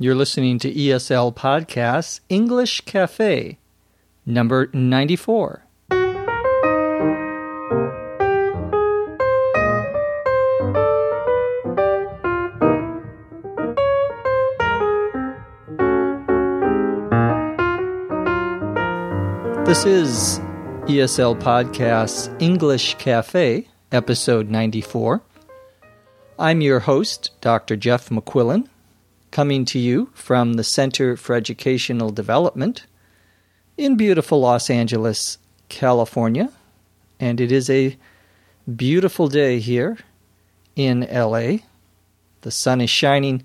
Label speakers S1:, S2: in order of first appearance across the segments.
S1: You're listening to ESL Podcasts English Cafe, number 94. This is ESL Podcasts English Cafe, episode 94. I'm your host, Dr. Jeff McQuillan, coming to you from the Center for Educational Development in beautiful Los Angeles, California. And it is a beautiful day here in LA. The sun is shining,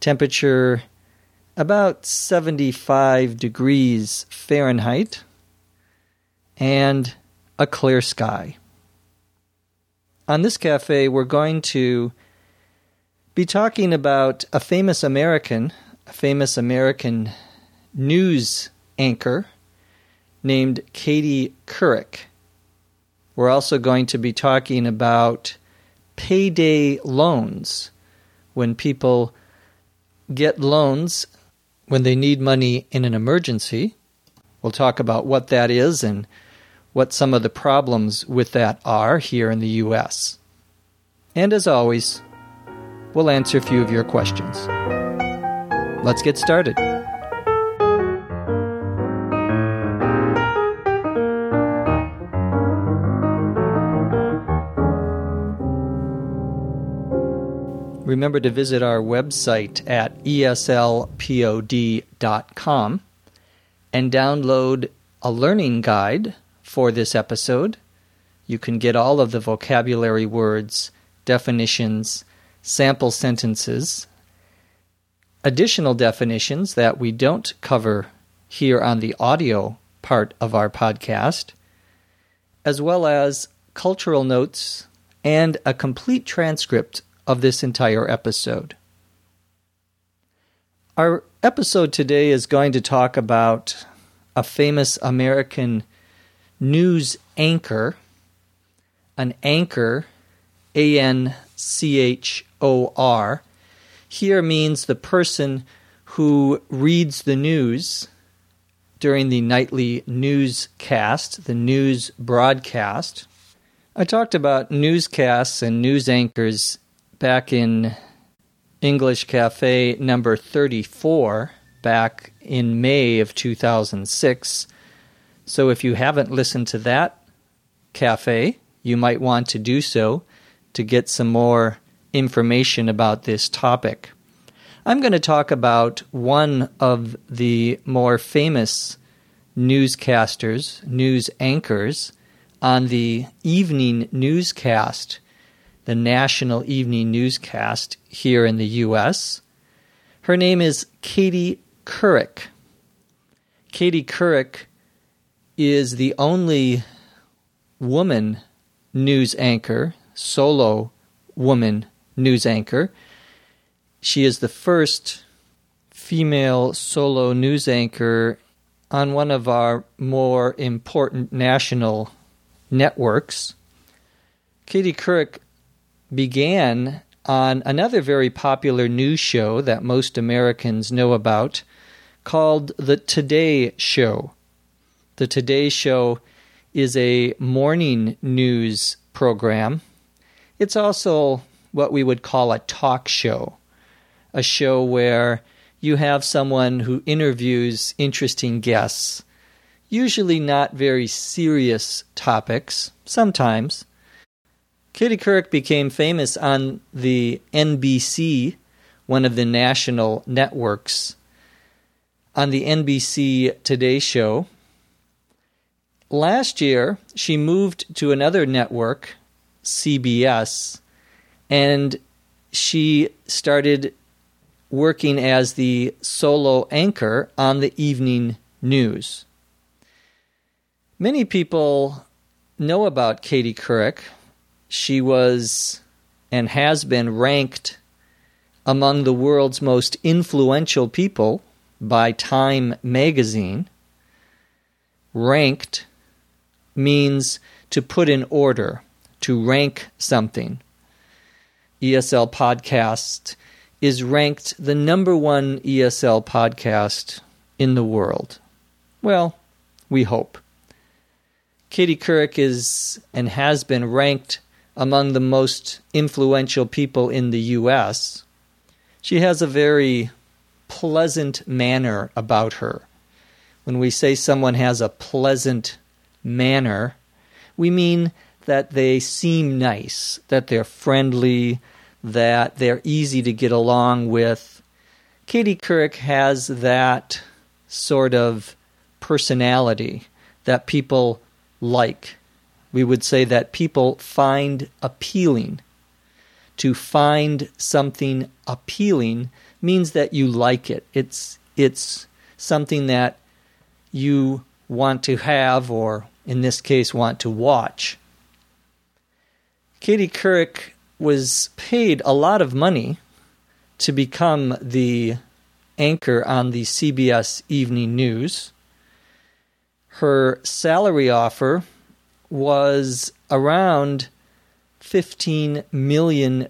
S1: temperature about 75 degrees Fahrenheit, and a clear sky. On this cafe, we're going to be talking about a famous American, a famous American news anchor named Katie Couric. We're also going to be talking about payday loans when people get loans when they need money in an emergency. We'll talk about what that is and what some of the problems with that are here in the U.S. And as always, we'll answer a few of your questions. Let's get started. Remember to visit our website at eslpod.com and download a learning guide for this episode. You can get all of the vocabulary words, definitions, sample sentences, additional definitions that we don't cover here on the audio part of our podcast, as well as cultural notes and a complete transcript of this entire episode. Our episode today is going to talk about a famous American news anchor. An anchor, A N C H O R, here means the person who reads the news during the nightly newscast, the news broadcast. I talked about newscasts and news anchors back in English Cafe number 34 back in May of 2006. So if you haven't listened to that cafe, you might want to do so to get some more information about this topic. I'm going to talk about one of the more famous newscasters, news anchors on the evening newscast, the national evening newscast here in the U.S. Her name is Katie Couric. Katie Couric is the only woman news anchor, solo woman news anchor. She is the first female solo news anchor on one of our more important national networks. Katie Couric began on another very popular news show that most Americans know about called The Today Show. The Today Show is a morning news program. It's also what we would call a talk show, a show where you have someone who interviews interesting guests, usually not very serious topics, sometimes. Katie Couric became famous on the NBC, one of the national networks. On the NBC Today Show, Last year, she moved to another network, CBS, and she started working as the solo anchor on the evening news. Many people know about Katie Couric. She was and has been ranked among the world's most influential people by Time magazine, ranked means to put in order, to rank something. ESL Podcast is ranked the number one ESL podcast in the world. Well, we hope. Katie Couric is and has been ranked among the most influential people in the U.S. She has a very pleasant manner about her. When we say someone has a pleasant manner, we mean that they seem nice, that they're friendly, that they're easy to get along with. Katie Couric has that sort of personality that people like. We would say that people find appealing. To find something appealing means that you like it. It's it's something that you want to have or in this case want to watch. Katie Couric was paid a lot of money to become the anchor on the CBS Evening News. Her salary offer was around $15 million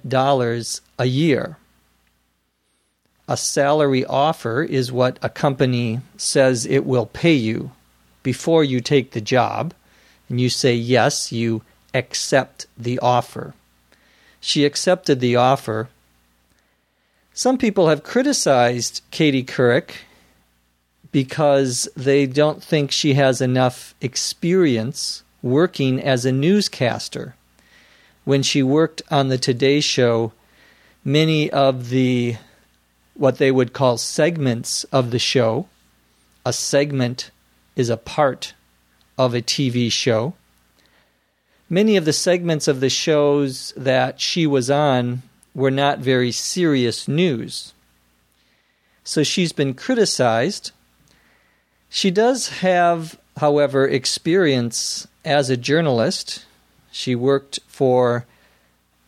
S1: a year. A salary offer is what a company says it will pay you before you take the job, and you say yes, you accept the offer. She accepted the offer. Some people have criticized Katie Couric because they don't think she has enough experience working as a newscaster. When she worked on the Today Show, many of the what they would call segments of the show, a segment is a part of a TV show many of the segments of the shows that she was on were not very serious news. So she's been criticized. She does have, however, experience as a journalist. She worked for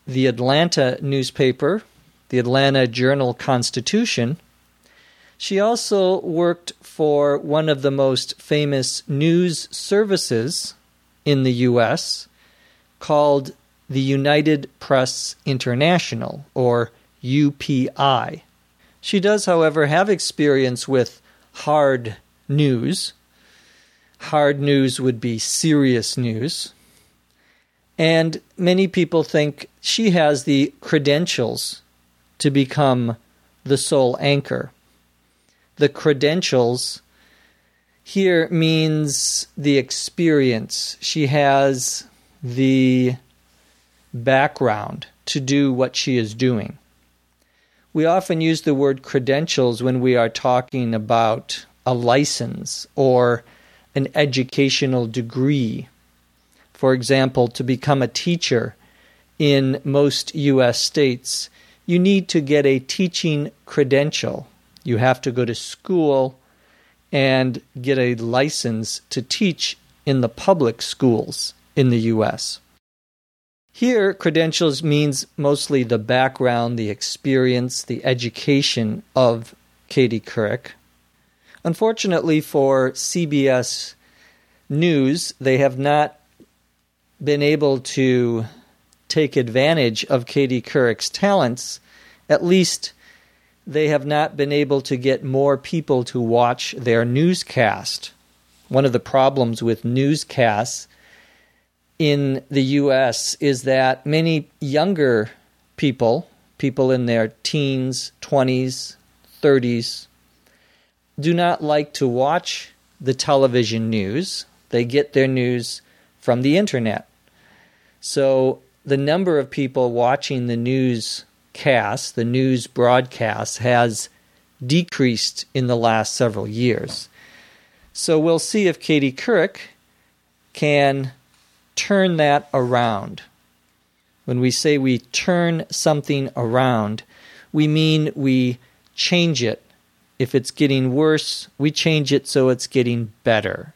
S1: the Atlanta newspaper, the Atlanta Journal Constitution. She also worked for one of the most famous news services in the U.S., called the United Press International, or UPI. She does, however, have experience with hard news. Hard news would be serious news. And many people think she has the credentials to become the sole anchor. The credentials here means the experience. She has the background to do what she is doing. We often use the word credentials when we are talking about a license or an educational degree. For example, to become a teacher in most U.S. states, you need to get a teaching credential. You have to go to school and get a license to teach in the public schools in the US. Here, credentials means mostly the background, the experience, the education of Katie Couric. Unfortunately for CBS News, they have not been able to take advantage of Katie Couric's talents. At least they have not been able to get more people to watch their newscast. One of the problems with newscasts in the US is that many younger people, people in their teens, 20s, 30s, do not like to watch the television news. They get their news from the internet. So the number of people watching the newscast, the news broadcast, has decreased in the last several years. So we'll see if Katie Couric can turn that around. When we say we turn something around, we mean we change it. If it's getting worse, we change it so it's getting better.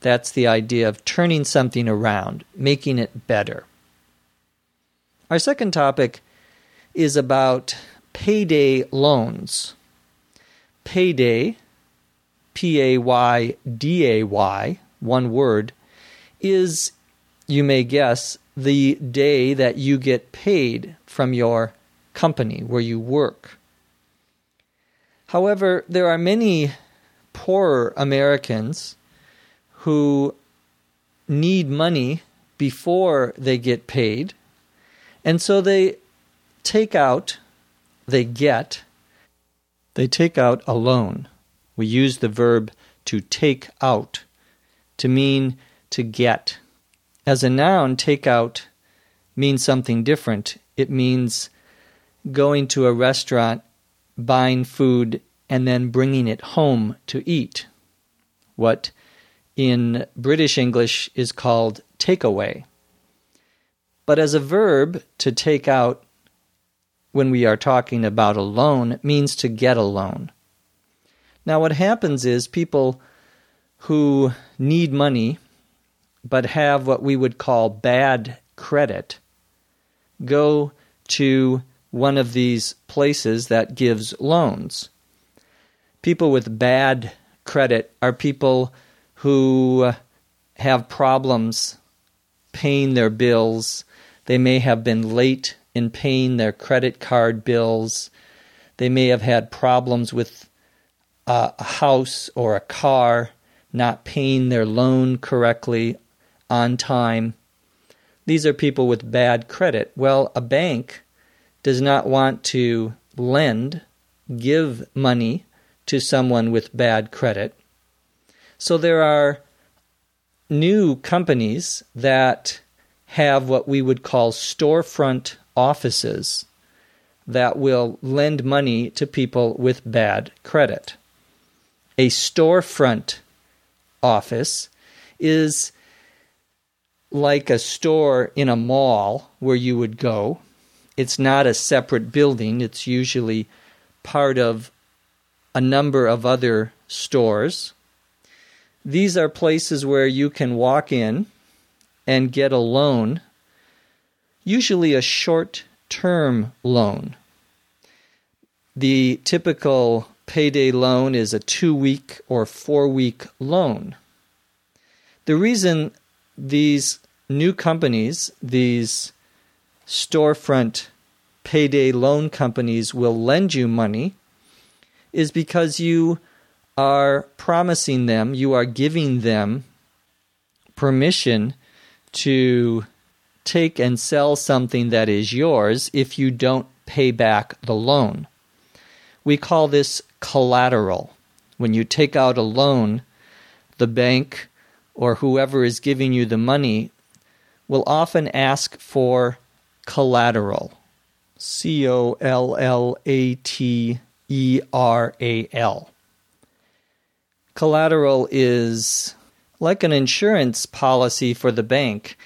S1: That's the idea of turning something around, making it better. Our second topic is about payday loans. Payday, P A Y D A Y, one word, is you may guess, the day that you get paid from your company where you work. However, there are many poorer Americans who need money before they get paid, and so they take out, they get, they take out a loan. We use the verb to take out to mean to get. As a noun, take out means something different. It means going to a restaurant, buying food, and then bringing it home to eat. What in British English is called takeaway. But as a verb, to take out when we are talking about a loan means to get a loan. Now, what happens is people who need money but have what we would call bad credit go to one of these places that gives loans. People with bad credit are people who have problems paying their bills. They may have been late in paying their credit card bills. They may have had problems with a house or a car, not paying their loan correctly on time. These are people with bad credit. Well, a bank does not want to lend, give money to someone with bad credit. So there are new companies that have what we would call storefront offices that will lend money to people with bad credit. A storefront office is like a store in a mall where you would go. It's not a separate building, it's usually part of a number of other stores. These are places where you can walk in and get a loan, usually a short term loan. The typical payday loan is a two week or four week loan. The reason these new companies, these storefront payday loan companies, will lend you money is because you are promising them, you are giving them permission to take and sell something that is yours if you don't pay back the loan. We call this collateral. When you take out a loan, the bank or whoever is giving you the money will often ask for collateral. C O L L A T E R A L. Collateral is like an insurance policy for the bank.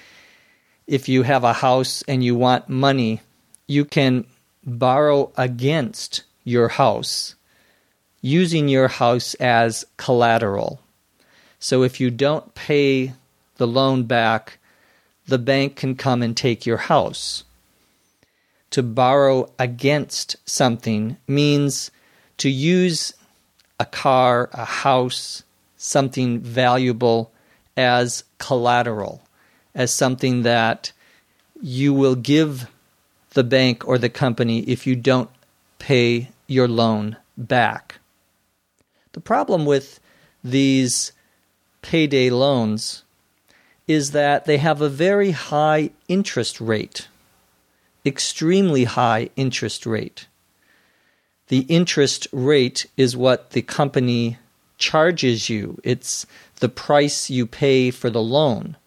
S1: If you have a house and you want money, you can borrow against your house using your house as collateral. So if you don't pay the loan back, the bank can come and take your house. To borrow against something means to use a car, a house, something valuable as collateral, as something that you will give the bank or the company if you don't pay your loan back. The problem with these payday loans is that they have a very high interest rate, extremely high interest rate. The interest rate is what the company charges you, it's the price you pay for the loan.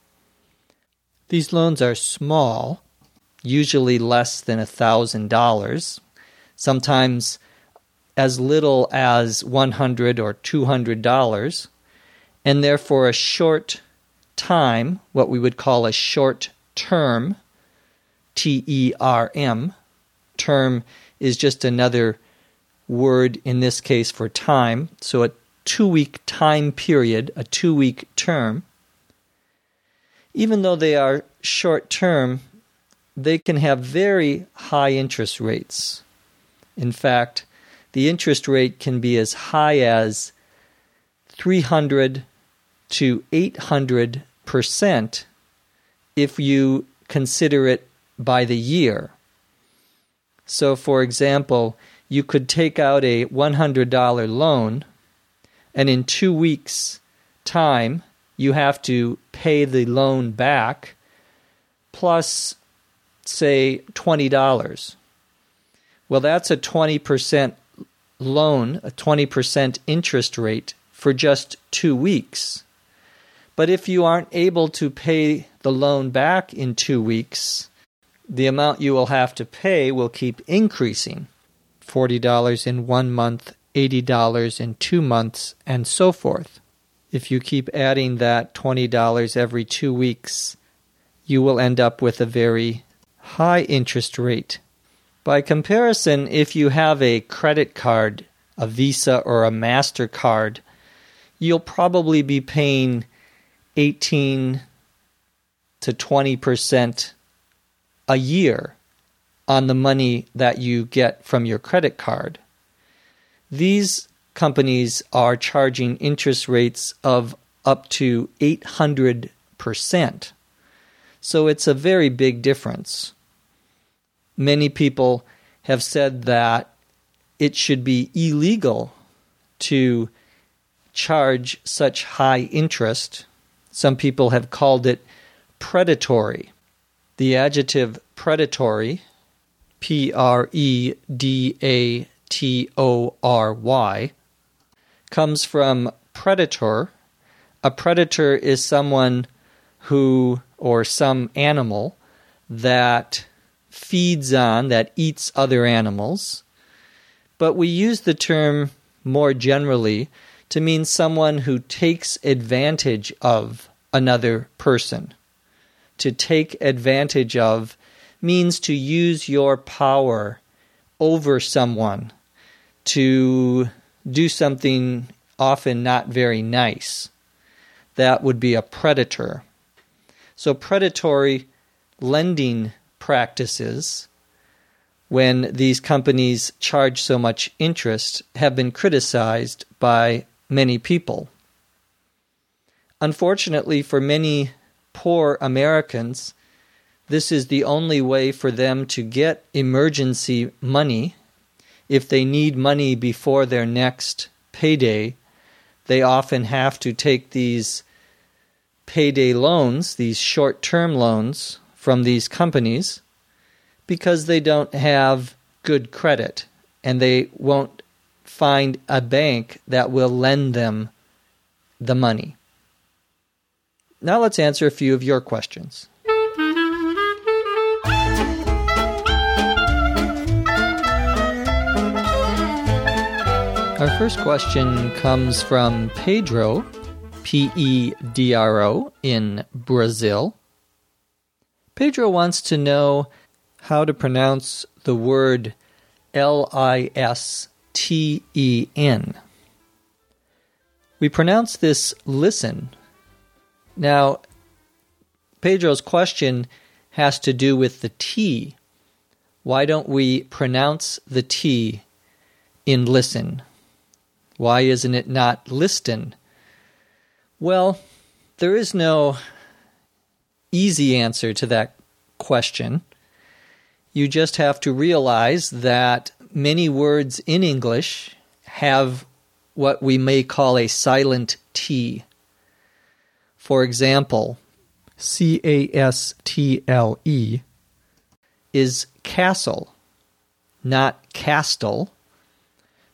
S1: These loans are small, usually less than $1,000, sometimes as little as 100 or $200, and therefore a short time, what we would call a short term, T E R M. Term is just another word in this case for time. So a two week time period, a two week term. Even though they are short term, they can have very high interest rates. In fact, the interest rate can be as high as 300 to 800 percent if you consider it by the year. So, for example, you could take out a $100 loan, and in two weeks' time, you have to pay the loan back plus, say, $20. Well, that's a 20% loan, a 20% interest rate for just two weeks. But if you aren't able to pay the loan back in two weeks, the amount you will have to pay will keep increasing $40 in one month, $80 in two months, and so forth. If you keep adding that $20 every two weeks, you will end up with a very high interest rate. By comparison, if you have a credit card, a Visa or a MasterCard, you'll probably be paying 18 to 20% a year on the money that you get from your credit card. These companies are charging interest rates of up to 800%. So it's a very big difference. Many people have said that it should be illegal to charge such high interest. Some people have called it predatory. The adjective predatory, P R E D A T O R Y, comes from predator. A predator is someone who, or some animal, that feeds on, that eats other animals. But we use the term more generally to mean someone who takes advantage of another person. To take advantage of means to use your power over someone to do something often not very nice. That would be a predator. So, predatory lending practices, when these companies charge so much interest, have been criticized by many people. Unfortunately, for many poor Americans, this is the only way for them to get emergency money. If they need money before their next payday, they often have to take these payday loans, these short term loans from these companies, because they don't have good credit and they won't find a bank that will lend them the money. Now let's answer a few of your questions. Our first question comes from Pedro, P E D R O, in Brazil. Pedro wants to know how to pronounce the word L I S T E N. We pronounce this listen. Now, Pedro's question has to do with the T. Why don't we pronounce the T in listen? Why isn't it not listen? Well, there is no easy answer to that question. You just have to realize that many words in English have what we may call a silent T. For example, C A S T L E is castle, not castle.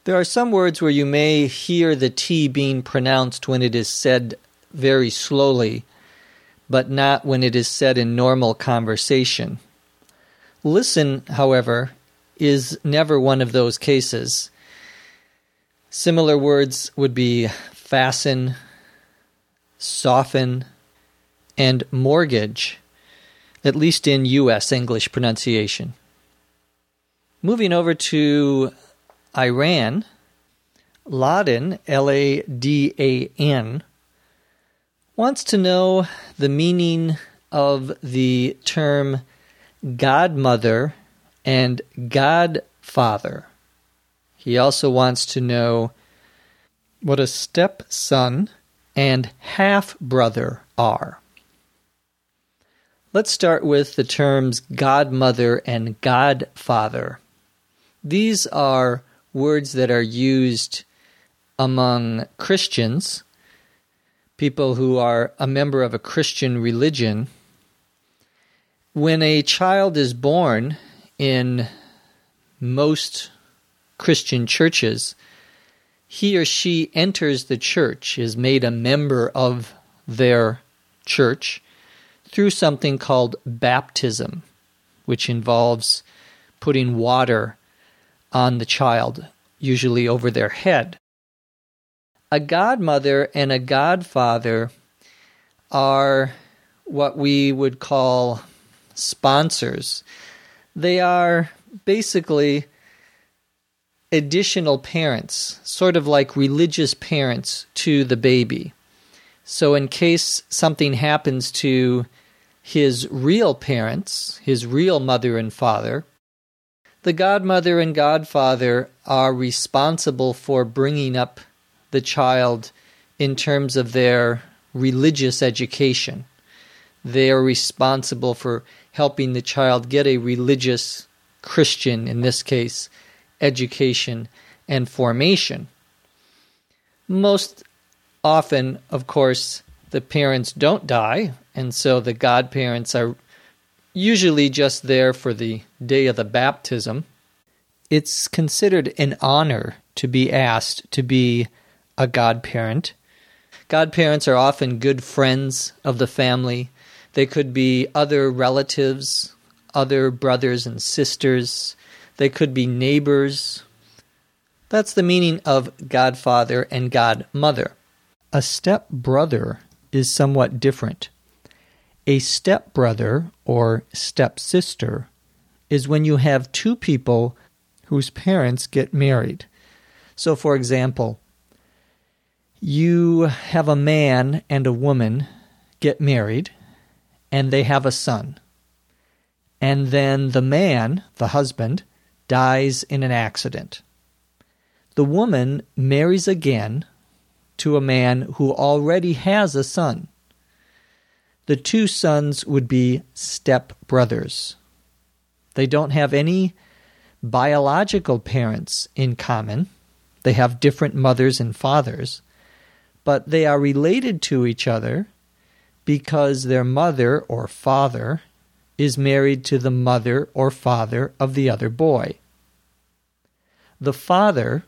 S1: There are some words where you may hear the T being pronounced when it is said very slowly, but not when it is said in normal conversation. Listen, however, is never one of those cases. Similar words would be fasten, soften, and mortgage, at least in U.S. English pronunciation. Moving over to Iran, Ladan, L A D A N, wants to know the meaning of the term godmother and godfather. He also wants to know what a stepson and half brother are. Let's start with the terms godmother and godfather. These are words that are used among Christians, people who are a member of a Christian religion. When a child is born in most Christian churches, he or she enters the church, is made a member of their church through something called baptism, which involves putting water on the child, usually over their head. A godmother and a godfather are what we would call sponsors. They are basically additional parents, sort of like religious parents to the baby. So, in case something happens to his real parents, his real mother and father, the godmother and godfather are responsible for bringing up the child in terms of their religious education. They are responsible for helping the child get a religious Christian, in this case, education and formation. Most often, of course, the parents don't die, and so the godparents are usually just there for the day of the baptism. It's considered an honor to be asked to be a godparent. Godparents are often good friends of the family. They could be other relatives, other brothers and sisters. They could be neighbors. That's the meaning of godfather and godmother. A step brother is somewhat different. A stepbrother or stepsister is when you have two people whose parents get married. So, for example, you have a man and a woman get married, and they have a son. And then the man, the husband, dies in an accident. The woman marries again to a man who already has a son. The two sons would be step brothers. They don't have any biological parents in common. They have different mothers and fathers, but they are related to each other because their mother or father is married to the mother or father of the other boy. The father,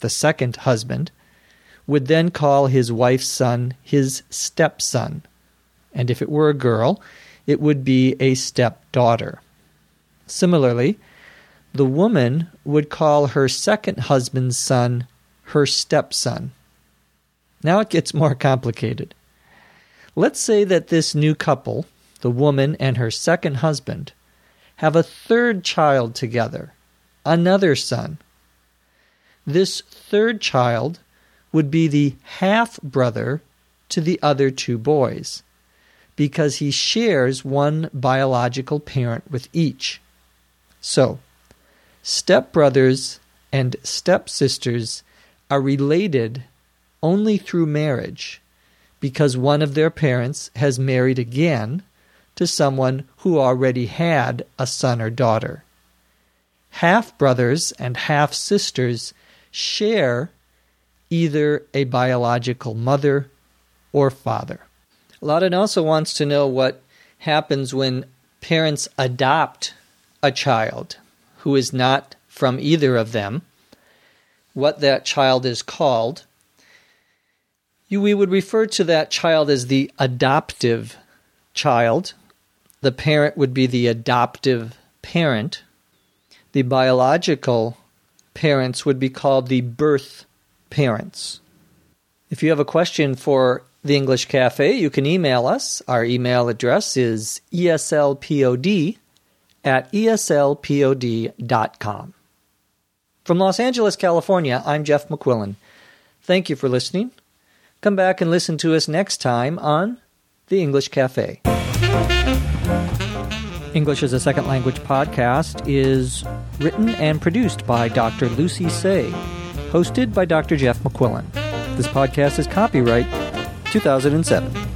S1: the second husband, would then call his wife's son his stepson, and if it were a girl, it would be a stepdaughter. Similarly, the woman would call her second husband's son her stepson. Now it gets more complicated. Let's say that this new couple, the woman and her second husband, have a third child together, another son. This third child would be the half brother to the other two boys because he shares one biological parent with each. So, stepbrothers and stepsisters are related only through marriage because one of their parents has married again to someone who already had a son or daughter. Half brothers and half sisters share either a biological mother or father. Ladan also wants to know what happens when parents adopt a child who is not from either of them, what that child is called. We would refer to that child as the adoptive child. The parent would be the adoptive parent. The biological parents would be called the birth parents. If you have a question for the English Cafe, you can email us. Our email address is eslpod at eslpod.com. From Los Angeles, California, I'm Jeff McQuillan. Thank you for listening. Come back and listen to us next time on The English Cafe. English as a Second Language podcast is written and produced by Dr. Lucy Tse, hosted by Dr. Jeff McQuillan. This podcast is copyright 2007.